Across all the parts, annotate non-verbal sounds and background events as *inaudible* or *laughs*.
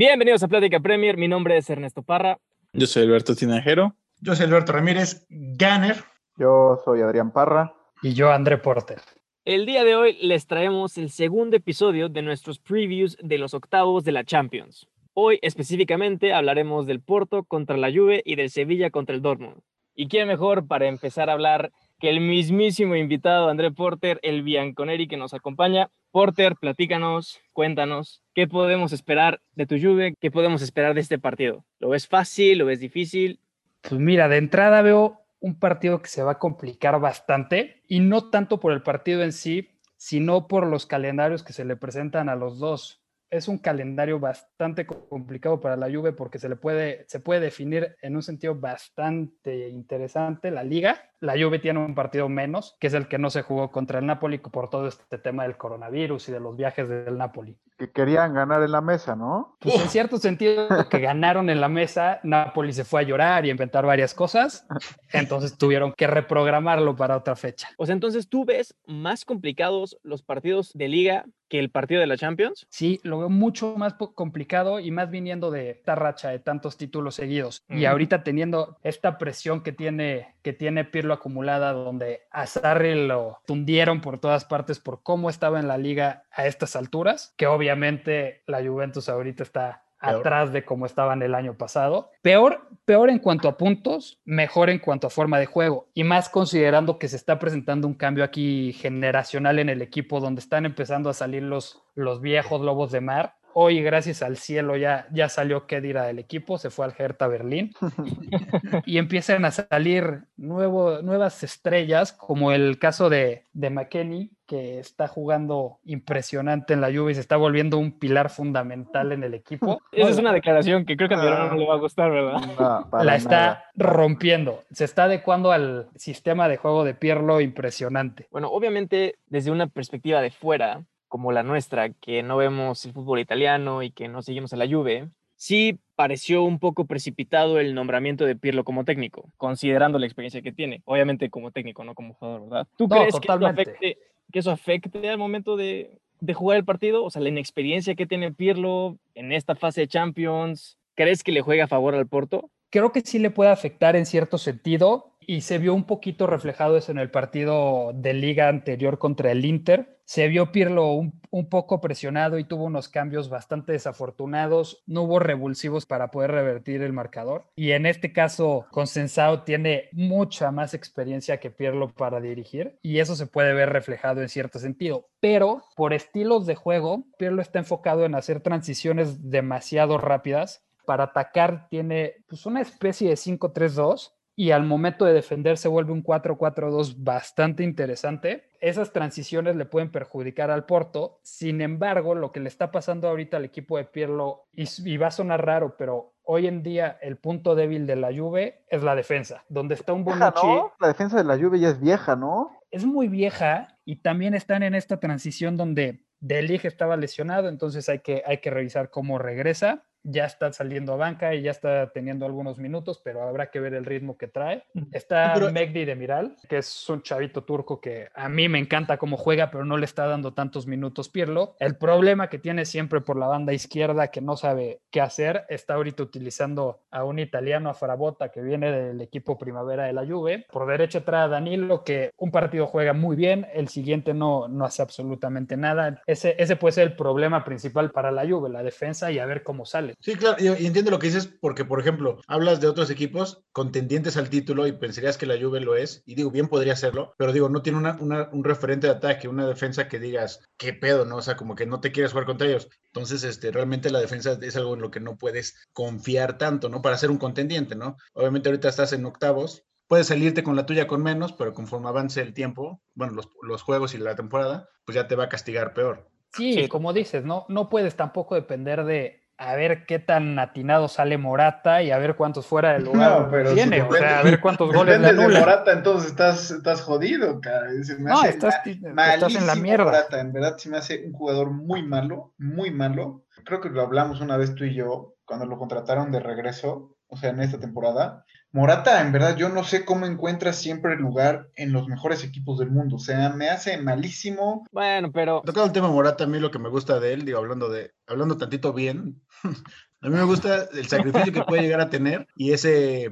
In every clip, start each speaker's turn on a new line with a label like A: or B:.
A: Bienvenidos a Plática Premier. Mi nombre es Ernesto Parra.
B: Yo soy Alberto Tinajero.
C: Yo soy Alberto Ramírez, Ganner.
D: Yo soy Adrián Parra.
E: Y yo, André Porter.
A: El día de hoy les traemos el segundo episodio de nuestros previews de los octavos de la Champions. Hoy específicamente hablaremos del Porto contra la Juve y del Sevilla contra el Dortmund. ¿Y quién mejor para empezar a hablar que el mismísimo invitado André Porter, el Bianconeri que nos acompaña? Porter, platícanos, cuéntanos, ¿qué podemos esperar de tu Juve? ¿Qué podemos esperar de este partido? ¿Lo ves fácil? ¿Lo ves difícil?
E: Pues mira, de entrada veo un partido que se va a complicar bastante y no tanto por el partido en sí, sino por los calendarios que se le presentan a los dos es un calendario bastante complicado para la Juve porque se le puede, se puede definir en un sentido bastante interesante la liga. La Juve tiene un partido menos, que es el que no se jugó contra el Napoli por todo este tema del coronavirus y de los viajes del Napoli.
D: Que querían ganar en la mesa, ¿no?
E: Pues en cierto sentido, *laughs* que ganaron en la mesa, Napoli se fue a llorar y a inventar varias cosas, entonces tuvieron que reprogramarlo para otra fecha.
A: O sea, entonces tú ves más complicados los partidos de liga que el partido de la Champions?
E: Sí, lo veo mucho más complicado y más viniendo de esta racha de tantos títulos seguidos. Y ahorita teniendo esta presión que tiene, que tiene Pirlo acumulada, donde a Sarri lo tundieron por todas partes por cómo estaba en la liga a estas alturas, que obviamente la Juventus ahorita está atrás de cómo estaban el año pasado. Peor, peor en cuanto a puntos, mejor en cuanto a forma de juego y más considerando que se está presentando un cambio aquí generacional en el equipo donde están empezando a salir los, los viejos lobos de mar. Hoy, gracias al cielo, ya, ya salió Kedira del equipo, se fue al Hertha Berlín *laughs* y empiezan a salir nuevo, nuevas estrellas, como el caso de, de McKenny, que está jugando impresionante en la Juve y se está volviendo un pilar fundamental en el equipo. *laughs*
A: Esa es una declaración que creo que a mi no le va a gustar, ¿verdad? *laughs*
E: la está rompiendo. Se está adecuando al sistema de juego de Pierlo impresionante.
A: Bueno, obviamente desde una perspectiva de fuera, como la nuestra, que no vemos el fútbol italiano y que no seguimos a la Juve, sí pareció un poco precipitado el nombramiento de Pirlo como técnico, considerando la experiencia que tiene. Obviamente como técnico, no como jugador, ¿verdad? ¿Tú crees que eso, afecte, que eso, afecte, al momento de, de, jugar el partido? O sea, la inexperiencia que tiene Pirlo en esta fase de Champions, ¿crees que le juega a favor al Porto?
E: Creo que sí le puede afectar en cierto sentido y se vio un poquito reflejado eso en el partido de liga anterior contra el Inter. Se vio Pirlo un, un, poco presionado y tuvo unos cambios bastante desafortunados. No hubo revulsivos para poder revertir el marcador. Y en este caso, Consensao tiene mucha más experiencia que Pirlo para dirigir y eso se puede ver reflejado en cierto sentido. Pero por estilos de juego, Pirlo está enfocado en hacer transiciones demasiado rápidas para atacar tiene pues, una especie de 5-3-2 y al momento de defender se vuelve un 4-4-2 bastante interesante. Esas transiciones le pueden perjudicar al Porto. Sin embargo, lo que le está pasando ahorita al equipo de Pirlo, y, va a sonar raro, pero hoy en día el punto débil de la Juve es la defensa, donde está un Bonucci.
D: ¿no? La defensa de la Juve ya es vieja, ¿no?
E: Es muy vieja y también están en esta transición donde Delig estaba lesionado, entonces hay que, hay que revisar cómo regresa ya está saliendo a banca y ya está teniendo algunos minutos, pero habrá que ver el ritmo que trae. Está Megdi de Miral, que es un chavito turco que a mí me encanta cómo juega, pero no le está dando tantos minutos Pirlo. El problema que tiene siempre por la banda izquierda, que no sabe qué hacer, está ahorita utilizando a un italiano, a Farabota, que viene del equipo primavera de la Juve. Por derecha trae Danilo, que un partido juega muy bien, el siguiente no, no hace absolutamente nada. Ese, ese puede ser el problema principal para la Juve, la defensa y a ver cómo sale.
C: Sí, claro, y entiendo lo que dices porque, por ejemplo, hablas de otros equipos contendientes al título y pensarías que la Juve lo es, y digo, bien podría serlo, pero digo, no tiene un referente de ataque, una defensa que digas, qué pedo, ¿no? O sea, como que no te quieres jugar contra ellos. Entonces, este, realmente la defensa es algo en lo que no puedes confiar tanto, ¿no? Para ser un contendiente, ¿no? Obviamente ahorita estás en octavos, puedes salirte con la tuya con menos, pero conforme avance el tiempo, bueno, los, los juegos y la temporada, pues ya te va a castigar peor.
E: Sí, como dices, ¿no? No puedes tampoco depender de a ver qué tan atinado sale Morata y a ver cuántos fuera del lugar tiene, o sea, a ver cuántos goles le
F: anula. de Morata, entonces estás, estás jodido, cara.
E: no, estás, estás, en la mierda.
F: Morata, en verdad se me hace un jugador muy malo, muy malo. Creo que lo hablamos una vez tú y yo, cuando lo contrataron de regreso, o sea, en esta temporada. Morata, en verdad, yo no sé cómo encuentra siempre el lugar en los mejores equipos del mundo. O sea, me hace malísimo.
A: Bueno, pero
C: Tocado el tema Morata, a mí lo que me gusta de él, digo, hablando de, hablando tantito bien, *laughs* a mí me gusta el sacrificio que puede llegar a tener y esa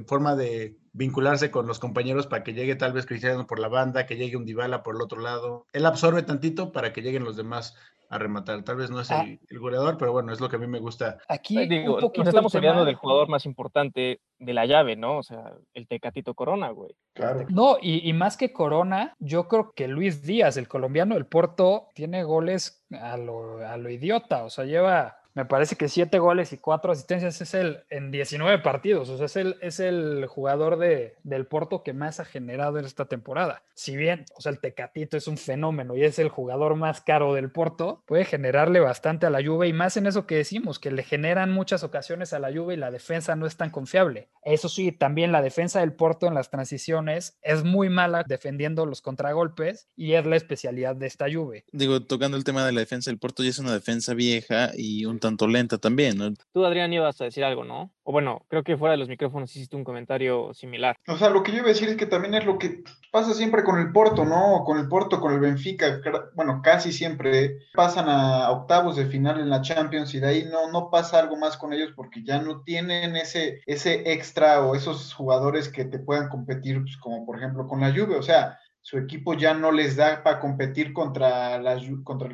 C: forma de vincularse con los compañeros para que llegue tal vez Cristiano por la banda, que llegue un Dybala por el otro lado. Él absorbe tantito para que lleguen los demás a rematar. Tal vez no es
E: Ah.
C: el, el goleador, pero bueno, es lo que a mí me gusta.
E: Aquí
A: Ay, digo,
E: un poquito
A: nos estamos olvidando del jugador más importante de la llave, ¿no? O sea, el Tecatito Corona, güey.
F: Claro.
E: No, y, y más que Corona, yo creo que Luis Díaz, el colombiano del Porto, tiene goles a lo, a lo idiota. O sea, lleva, me parece que siete goles y cuatro asistencias es el en 19 partidos. O sea, es el, es el jugador de, del Porto que más ha generado en esta temporada. Si bien, o sea, el Tecatito es un fenómeno y es el jugador más caro del Porto, puede generarle bastante a la Juve y más en eso que decimos, que le generan muchas ocasiones a la Juve y la defensa no es tan confiable. Eso sí, también la defensa del Porto en las transiciones es muy mala defendiendo los contragolpes y es la especialidad de esta Juve.
B: Digo, tocando el tema de la defensa, el Porto ya es una defensa vieja y un tanto lenta también, ¿no?
A: Tú, Adrián, ibas a decir algo, ¿no? O bueno, creo que fuera de los micrófonos hiciste un comentario similar.
F: O sea, lo que yo iba a decir es que también es lo que pasa siempre con el Porto, ¿no? Con el Porto, con el Benfica, bueno, casi siempre pasan a octavos de final en la Champions y de ahí no, no pasa algo más con ellos porque ya no tienen ese, ese extra o esos jugadores que te puedan competir, pues, como por ejemplo con la Juve, o sea, su equipo ya no les da para competir contra la contra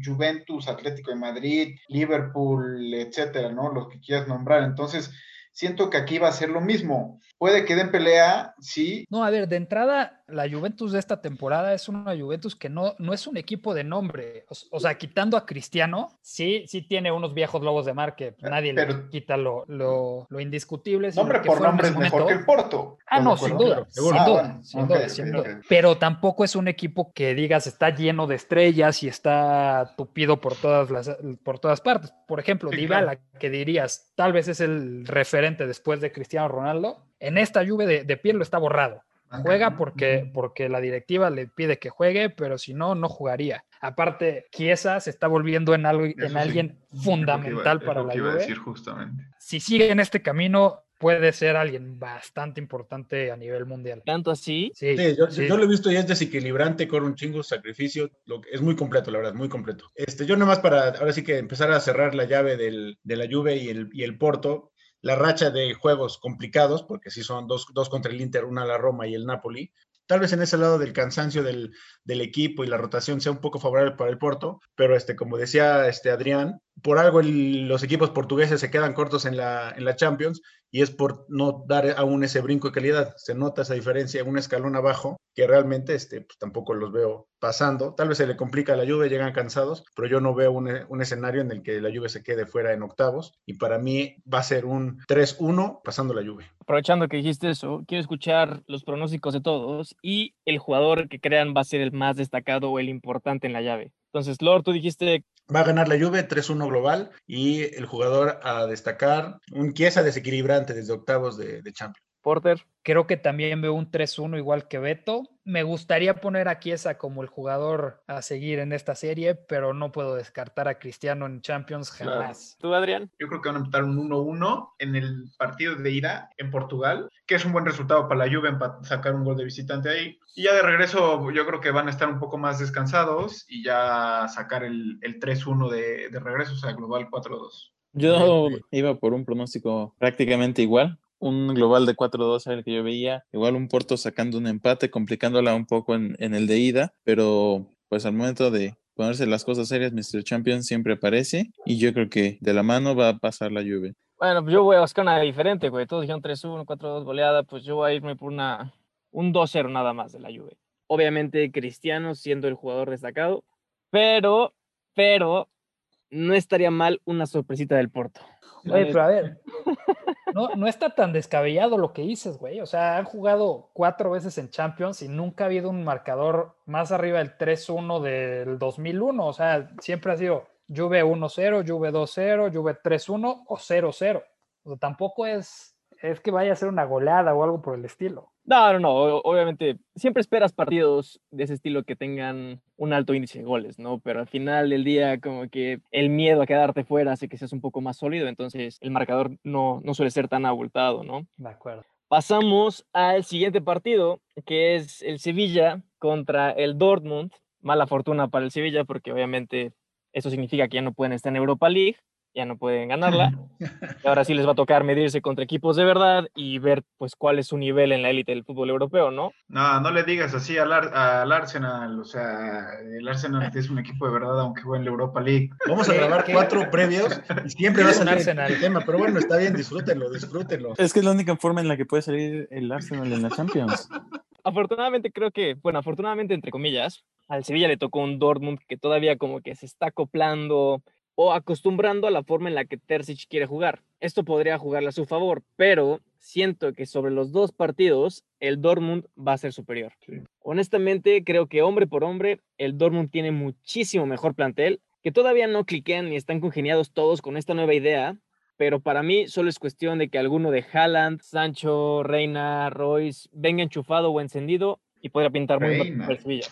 F: Juventus, Atlético de Madrid, Liverpool, etcétera, ¿no? Los que quieras nombrar. Entonces, siento que aquí va a ser lo mismo. Puede que den pelea, sí,
E: No, a ver, de entrada, la Juventus de esta temporada es una Juventus que no, no es un equipo de nombre. O, sea, quitando a Cristiano, sí, sí tiene unos viejos lobos de mar que nadie le quita lo, lo, lo indiscutible.
F: nombre por nombre es mejor que el Porto.
E: Ah, no,
F: ¿Estás de
E: sin duda, sin
F: Ah,
E: duda,
F: bueno,
E: sin duda, sin. Pero tampoco es un equipo que digas está lleno de estrellas y está tupido por todas las por todas partes. Por ejemplo,
F: Sí,
E: Dybala, que dirías, tal vez es el referente después de Cristiano Ronaldo, en esta lluvia de, de Pirlo está borrado. Juega porque, porque la directiva le pide que juegue, pero si no, no jugaría. Aparte, Chiesa se está volviendo en, algo, en alguien
G: lo iba-
E: fundamental para
G: lo
E: la Juve.
G: decir justamente.
E: Si sigue en este camino, puede ser alguien bastante importante a nivel mundial.
A: Tanto así,
E: Sí,
C: Sí, yo,
E: sí.
C: yo lo he visto y es desequilibrante, corre un chingo, sacrificio, lo que- es muy completo, la verdad, muy completo. Este, yo nomás para, ahora sí que empezar a cerrar la llave del, de la Juve y el, y el Porto, la racha de juegos complicados, porque sí son dos, dos contra el Inter, una la Roma y el Napoli, tal vez en ese lado del cansancio del, del equipo y la rotación sea un poco favorable para el Porto, pero este, como decía este Adrián, por algo los equipos portugueses se quedan cortos en la, en la Champions y es por no dar aún ese brinco de calidad. Se nota esa diferencia, un escalón abajo, que realmente este, pues, tampoco los veo pasando. Tal vez se le complica la Juve, llegan cansados, pero yo no veo un, un escenario en el que la Juve se quede fuera en octavos y para mí va a ser un 3-1 pasando la Juve.
A: aprovechando que dijiste eso, quiero escuchar los pronósticos de todos y el jugador que crean va a ser el más destacado o el importante en la llave. Entonces, Lord, tú dijiste
C: Va a ganar la Juve 3-1 global y el jugador a destacar, un Chiesa desequilibrante desde octavos de, de Champions.
A: Porter.
E: Creo que también veo un 3-1 igual que Beto. Me gustaría poner a Chiesa como el jugador a seguir en esta serie, pero no puedo descartar a Cristiano en Champions
F: Claro.
E: jamás.
A: ¿Tú, Adrián?
F: Yo creo que van a empatar un 1-1 en el partido de ida en Portugal, que es un buen resultado para la Juve empa- sacar un gol de visitante ahí. Y ya de regreso yo creo que van a estar un poco más descansados y ya sacar el, el 3-1 de, de regreso, o sea, global 4-2.
B: Yo iba por un pronóstico prácticamente igual. Un global de 4-2 era el que yo veía. Igual un Porto sacando un empate, complicándola un poco en, en el de ida. Pero pues al momento de ponerse las cosas serias, Mr. Champion siempre aparece. Y yo creo que de la mano va a pasar la lluvia.
A: Bueno, pues yo voy a buscar una diferente, güey. Todos dijeron 3-1, 4-2 goleada, pues yo voy a irme por una, un 2-0 nada más de la Juve. Obviamente Cristiano siendo el jugador destacado, pero, pero, no estaría mal una sorpresita del Porto.
E: Oye, pero a ver, *laughs* no, no está tan descabellado lo que dices, güey. O sea, han jugado cuatro veces en Champions y nunca ha habido un marcador más arriba del 3-1 del 2001. O sea, siempre ha sido Juve 1-0, Juve 2-0, Juve 3-1 o 0-0. O sea, tampoco es, es que vaya a ser una goleada o algo por el estilo.
A: No, no, no. Obviamente, siempre esperas partidos de ese estilo que tengan un alto índice de goles, ¿no? Pero al final del día, como que el miedo a quedarte fuera hace que seas un poco más sólido, entonces el marcador no, no suele ser tan abultado, ¿no?
E: De acuerdo.
A: Pasamos al siguiente partido, que es el Sevilla contra el Dortmund. Mala fortuna para el Sevilla, porque obviamente eso significa que ya no pueden estar en Europa League, ya no pueden ganarla. *laughs* Y ahora sí les va a tocar medirse contra equipos de verdad y ver pues cuál es su nivel en la élite del fútbol europeo, ¿no?
F: No, no le digas así al, Ar- al Arsenal, o sea, el Arsenal es un equipo de verdad, aunque juegue en la Europa League.
C: Vamos a
E: ¿Qué-
C: grabar cuatro previos y siempre va a salir
E: Arsenal.
C: el tema, pero bueno, está bien, disfrútenlo, disfrútenlo.
B: Es que es la única forma en la que puede salir el Arsenal en la Champions.
A: Afortunadamente creo que, bueno, afortunadamente entre comillas, al Sevilla le tocó un Dortmund que todavía como que se está acoplando o acostumbrando a la forma en la que Terzic quiere jugar. Esto podría jugarle a su favor, pero siento que sobre los dos partidos el Dortmund va a ser superior.
F: Sí.
A: Honestamente, creo que hombre por hombre, el Dortmund tiene muchísimo mejor plantel, que todavía no cliquean ni están congeniados todos con esta nueva idea, pero para mí solo es cuestión de que alguno de Haaland, Sancho, Reina, Royce venga enchufado o encendido y podría pintar muy mal
F: Reina.
A: para el Sevilla.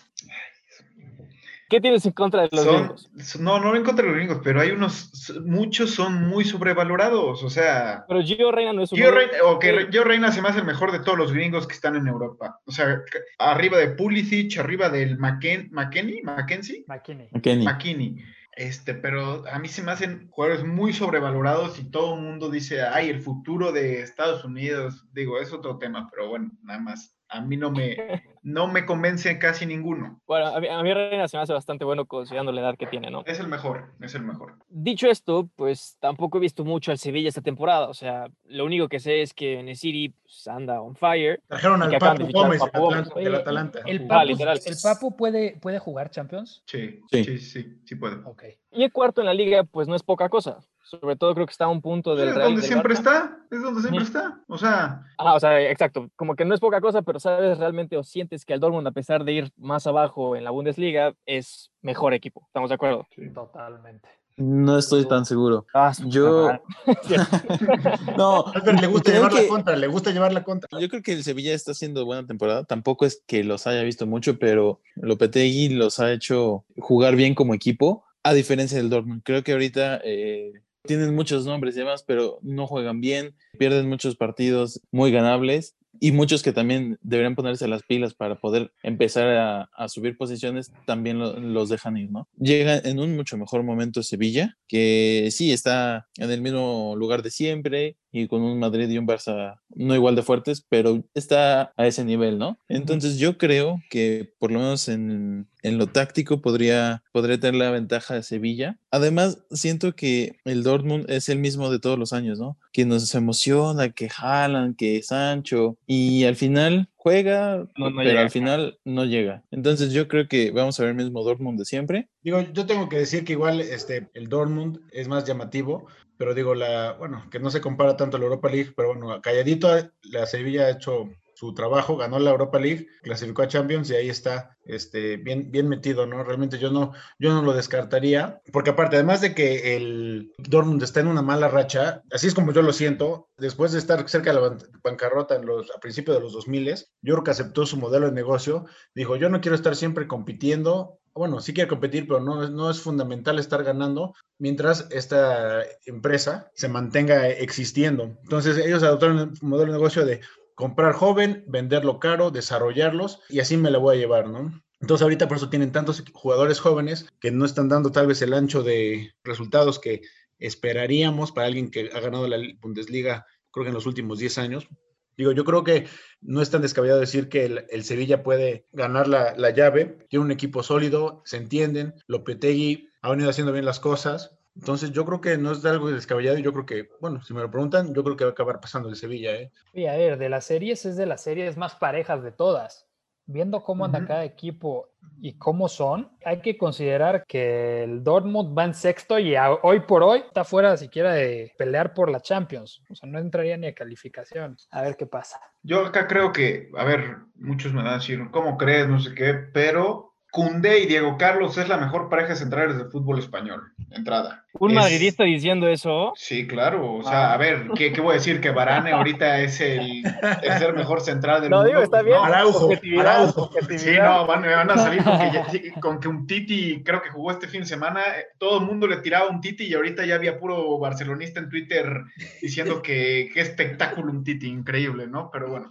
A: ¿Qué tienes en contra de los
F: Son-
A: gringos?
F: no, no en contra de los gringos, pero hay unos, muchos son muy sobrevalorados, o sea,
A: Pero Gio Reina no es un
F: Gio Reina, ok, Re- Gio Reina se me hace el mejor de todos los gringos que están en Europa, o sea, arriba de Pulisic, arriba del McKen, McKenny, Mackenzie,
E: McKinney.
F: McKinney. Este, pero a mí se me hacen jugadores muy sobrevalorados y todo el mundo dice, ay, el futuro de Estados Unidos. Digo, es otro tema, pero bueno, nada más. A mí no me, *laughs* no me convence casi ninguno.
A: Bueno, a mí, a mí Reina se me hace bastante bueno considerando la edad que tiene, ¿no?
F: Es el mejor, es el mejor.
A: Dicho esto, pues tampoco he visto mucho al Sevilla esta temporada. O sea, lo único que sé es que Nesiri pues, anda on fire.
C: Trajeron al Papu Gómez
A: Papu
C: del
A: Gómez.
C: Atalanta.
E: ¿El
A: Ah,
E: Papu,
A: literal.
E: el Papu puede, puede jugar Champions?
F: Sí,
B: Sí.
F: sí, sí, sí, puede.
E: Ok.
A: Y el cuarto en la liga, pues no es poca cosa. Sobre todo creo que está a un punto del
F: es donde
A: del
F: siempre
A: Barça.
F: está, es donde siempre está. O sea,
A: Ah, o sea, exacto. Como que no es poca cosa, pero sabes realmente o sientes que el Dortmund, a pesar de ir más abajo en la Bundesliga, es mejor equipo. ¿Estamos de acuerdo?
E: Totalmente.
B: No estoy tan seguro.
A: Ah,
B: Yo. *laughs* *laughs* no,
C: Álvaro le gusta llevar
B: que-
C: la contra, le gusta llevar la contra.
B: Yo creo que el Sevilla está haciendo buena temporada. Tampoco es que los haya visto mucho, pero Lopetegui los ha hecho jugar bien como equipo, a diferencia del Dortmund. Creo que ahorita eh, tienen muchos nombres y demás, pero no juegan bien, pierden muchos partidos muy ganables y muchos que también deberían ponerse las pilas para poder empezar a, a subir posiciones, también lo- los dejan ir, ¿no? Llega en un mucho mejor momento Sevilla, que sí está en el mismo lugar de siempre y con un Madrid y un Barça no igual de fuertes, pero está a ese nivel, ¿no? Entonces yo creo que por lo menos en, en lo táctico podría, podría tener la ventaja de Sevilla. Además, siento que el Dortmund es el mismo de todos los años, ¿no? Que nos emociona, que jalan, que Sancho, y al final juega,
A: No, no
B: pero
A: llega.
B: al final no llega. Entonces yo creo que vamos a ver el mismo Dortmund de siempre.
C: Digo, yo tengo que decir que igual este, el Dortmund es más llamativo, pero digo, la, bueno, que no se compara tanto a la Europa League, pero bueno, calladito la Sevilla ha hecho su trabajo, ganó la Europa League, clasificó a Champions y ahí está este, bien, bien metido, ¿no? Realmente yo no, yo no lo descartaría, porque aparte, además de que el Dortmund está en una mala racha, así es como yo lo siento, después de estar cerca de la ban- bancarrota en los, a principios de los 2000, yo creo que aceptó su modelo de negocio, dijo, yo no quiero estar siempre compitiendo, bueno, sí quiere competir, pero no, no es fundamental estar ganando mientras esta empresa se mantenga existiendo. Entonces ellos adoptaron un modelo de negocio de comprar joven, venderlo caro, desarrollarlos y así me la voy a llevar, ¿no? Entonces ahorita por eso tienen tantos jugadores jóvenes que no están dando tal vez el ancho de resultados que esperaríamos para alguien que ha ganado la Bundesliga, creo que en los últimos 10 años. Digo, yo creo que no es tan descabellado decir que el, el Sevilla puede ganar la, la, llave. Tiene un equipo sólido, se entienden. Lopetegui ha venido haciendo bien las cosas. Entonces, yo creo que no es de algo descabellado. y Yo creo que, bueno, si me lo preguntan, yo creo que va a acabar pasando el Sevilla. ¿eh?
E: Y a ver, de las series es de las series más parejas de todas. Viendo cómo anda
F: Uh -huh.
E: cada equipo y cómo son, hay que considerar que el Dortmund va en sexto y a, hoy por hoy está fuera siquiera de pelear por la Champions. O sea, no entraría ni a calificación. A ver qué pasa.
F: Yo acá creo que, a ver, muchos me van a decir, ¿cómo crees? No sé qué, pero Cundé y Diego Carlos es la mejor pareja central del fútbol español. Entrada.
A: Un
F: Es-
A: madridista diciendo eso.
F: Sí, claro. O sea, a ver, ¿qué, qué voy a decir? ¿Que Varane ahorita es el tercer mejor central del
A: No,
F: mundo?
A: digo, está bien.
F: no.
C: Araujo,
A: Objetividad,
C: Araujo.
A: objetividad.
F: Sí, no, van, me van a salir con que, ya- *laughs* con que un Titi, creo que jugó este fin de semana, eh, todo el mundo le tiraba un Titi y ahorita ya había puro barcelonista en Twitter diciendo que qué espectáculo un Titi, increíble, ¿no? Pero bueno.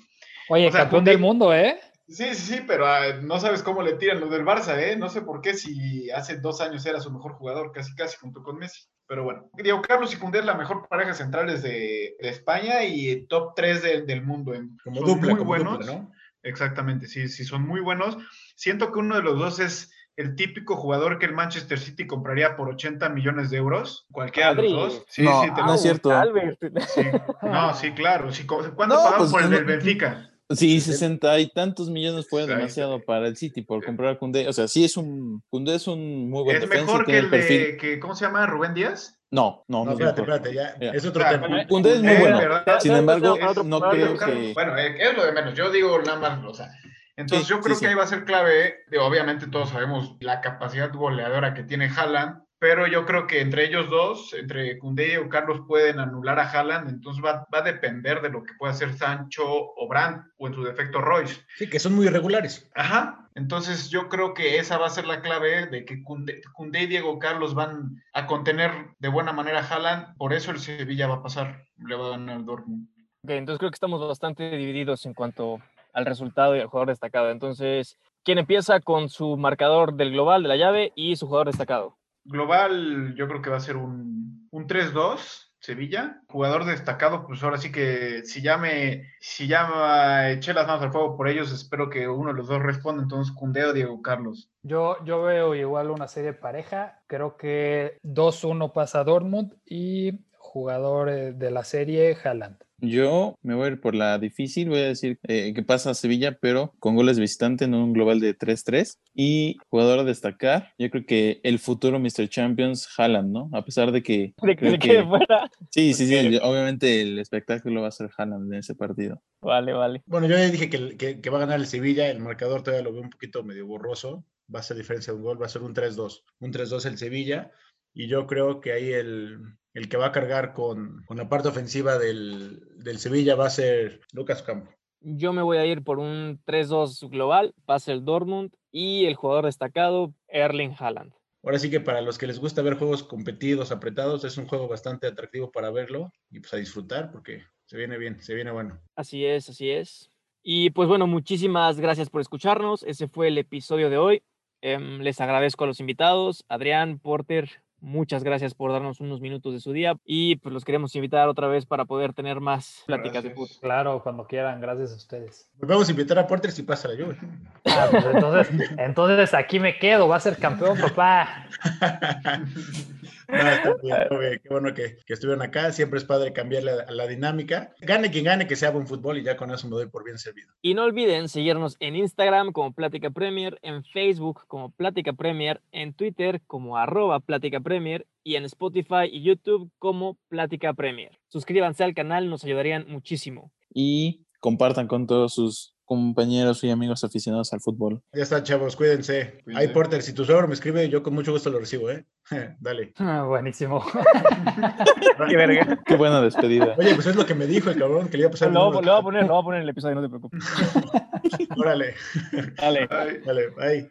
E: Oye,
F: O sea,
E: campeón del mundo, ¿eh?
F: Sí, sí, sí, pero ah, no sabes cómo le tiran los del Barça, ¿eh? No sé por qué si hace dos años era su mejor jugador, casi casi junto con Messi. Pero bueno, Diego Carlos y Koundé es la mejor pareja centrales de, de España y top 3 del mundo. En,
C: Como
F: son
C: dupla,
F: muy
C: como
F: buenos.
C: dupla, ¿no?
F: Exactamente, sí, sí, son muy buenos. Siento que uno de los dos es el típico jugador que el Manchester City compraría por 80 millones de euros. Cualquiera de los dos. Sí,
B: No,
F: sí, te
B: no
F: lo-
B: es cierto.
A: Albert.
F: sí. No, sí, claro. Sí, ¿Cuánto
B: No,
F: pagaron
B: pues,
F: por el
B: no-
F: del Benfica?
B: Sí, sesenta y tantos millones fue demasiado
F: sí.
B: para el City por comprar a Koundé. O sea, sí es un. Koundé es un muy buen
F: ¿Es
B: defensa.
F: mejor que el
B: perfil.
F: de, que, ¿cómo se llama? ¿Rubén Díaz?
B: No, no, no,
C: No,
B: es
C: espérate, espérate, ya.
B: Ya.
C: Es otro
F: O sea,
C: tema.
F: Koundé
B: es muy bueno.
F: ¿verdad?
B: Sin embargo, no creo que.
F: Bueno, eh, es lo de menos. Yo digo nada más, o sea. Entonces
B: Sí,
F: yo creo
B: sí,
F: que
B: sí.
F: ahí va a ser clave. de- obviamente todos sabemos la capacidad goleadora que tiene Haaland, pero yo creo que entre ellos dos, entre Koundé y Carlos, pueden anular a Haaland. Entonces va, va a depender de lo que pueda hacer Sancho o Brandt o en su defecto Royce.
C: Sí, que son muy irregulares.
F: Ajá. Entonces yo creo que esa va a ser la clave de que Koundé y Diego Carlos van a contener de buena manera a Haaland. Por eso el Sevilla va a pasar. Le va a ganar el Dortmund.
A: Ok, entonces creo que estamos bastante divididos en cuanto al resultado y al jugador destacado. Entonces, ¿quién empieza con su marcador del global de la llave y su jugador destacado?
F: Global, yo creo que va a ser un, un 3-2. Sevilla, jugador destacado, pues ahora sí que si ya me, si ya eché las manos al fuego por ellos, espero que uno de los dos responda, entonces Cundé o Diego Carlos.
E: Yo, yo veo igual una serie pareja. Creo que 2-1 pasa Dortmund y jugador eh, de la serie Haaland.
B: Yo me voy a ir por la difícil, voy a decir eh, que pasa a Sevilla, pero con goles visitante en un global de 3-3. Y jugador a destacar, yo creo que el futuro Mr. Champions, Haaland, ¿no? A pesar de que...
A: De que se quede fuera.
B: Sí, sí, sí, obviamente el espectáculo va a ser Haaland en ese partido.
A: Vale, vale.
C: Bueno, yo ya dije que, que- que va a ganar el Sevilla. El marcador todavía lo veo un poquito medio borroso. Va a ser diferencia de un gol, va a ser un 3-2. Un 3-2 el Sevilla. Y yo creo que ahí el, el que va a cargar con, con la parte ofensiva del, del Sevilla va a ser Lucas Campo.
A: Yo me voy a ir por un 3-2 global, pasa el Dortmund y el jugador destacado, Erling Haaland.
C: Ahora sí que para los que les gusta ver juegos competidos, apretados, es un juego bastante atractivo para verlo y pues a disfrutar porque se viene bien, se viene bueno.
A: Así es, así es. Y pues bueno, muchísimas gracias por escucharnos. Ese fue el episodio de hoy. Em, les agradezco a los invitados, Adrián, Porter. Muchas gracias por darnos unos minutos de su día y pues los queremos invitar otra vez para poder tener más pláticas de fútbol.
E: Claro, cuando quieran, gracias a ustedes.
C: Vamos a invitar a Porter si pasa la lluvia.
E: Ah, pues entonces, entonces aquí me quedo, va a ser campeón, papá. *laughs*
C: No, *laughs* está bien, está bien, Qué bueno que, que estuvieron acá. Siempre es padre cambiar la, la dinámica. Gane quien gane, que sea buen fútbol y ya con eso me doy por bien servido.
A: Y no olviden seguirnos en Instagram como Plática Premier, en Facebook como Plática Premier, en Twitter como arroba Plática Premier y en Spotify y YouTube como Plática Premier. Suscríbanse al canal, nos ayudarían muchísimo.
B: Y compartan con todos sus compañeros y amigos aficionados al fútbol.
C: Ya está, chavos, cuídense.
F: Cuídense.
C: Ay, Porter, si tu suegro me escribe, yo con mucho gusto lo recibo, ¿eh? *laughs* Dale.
E: Ah, Buenísimo. *laughs*
A: Qué verga.
B: Qué buena despedida.
C: Oye, pues es lo que me dijo el cabrón, que le iba a pasar el
A: Lo, voy a poner, lo voy a poner en el episodio, no te preocupes. *laughs*
C: Órale,
A: Dale.
C: Dale, bye.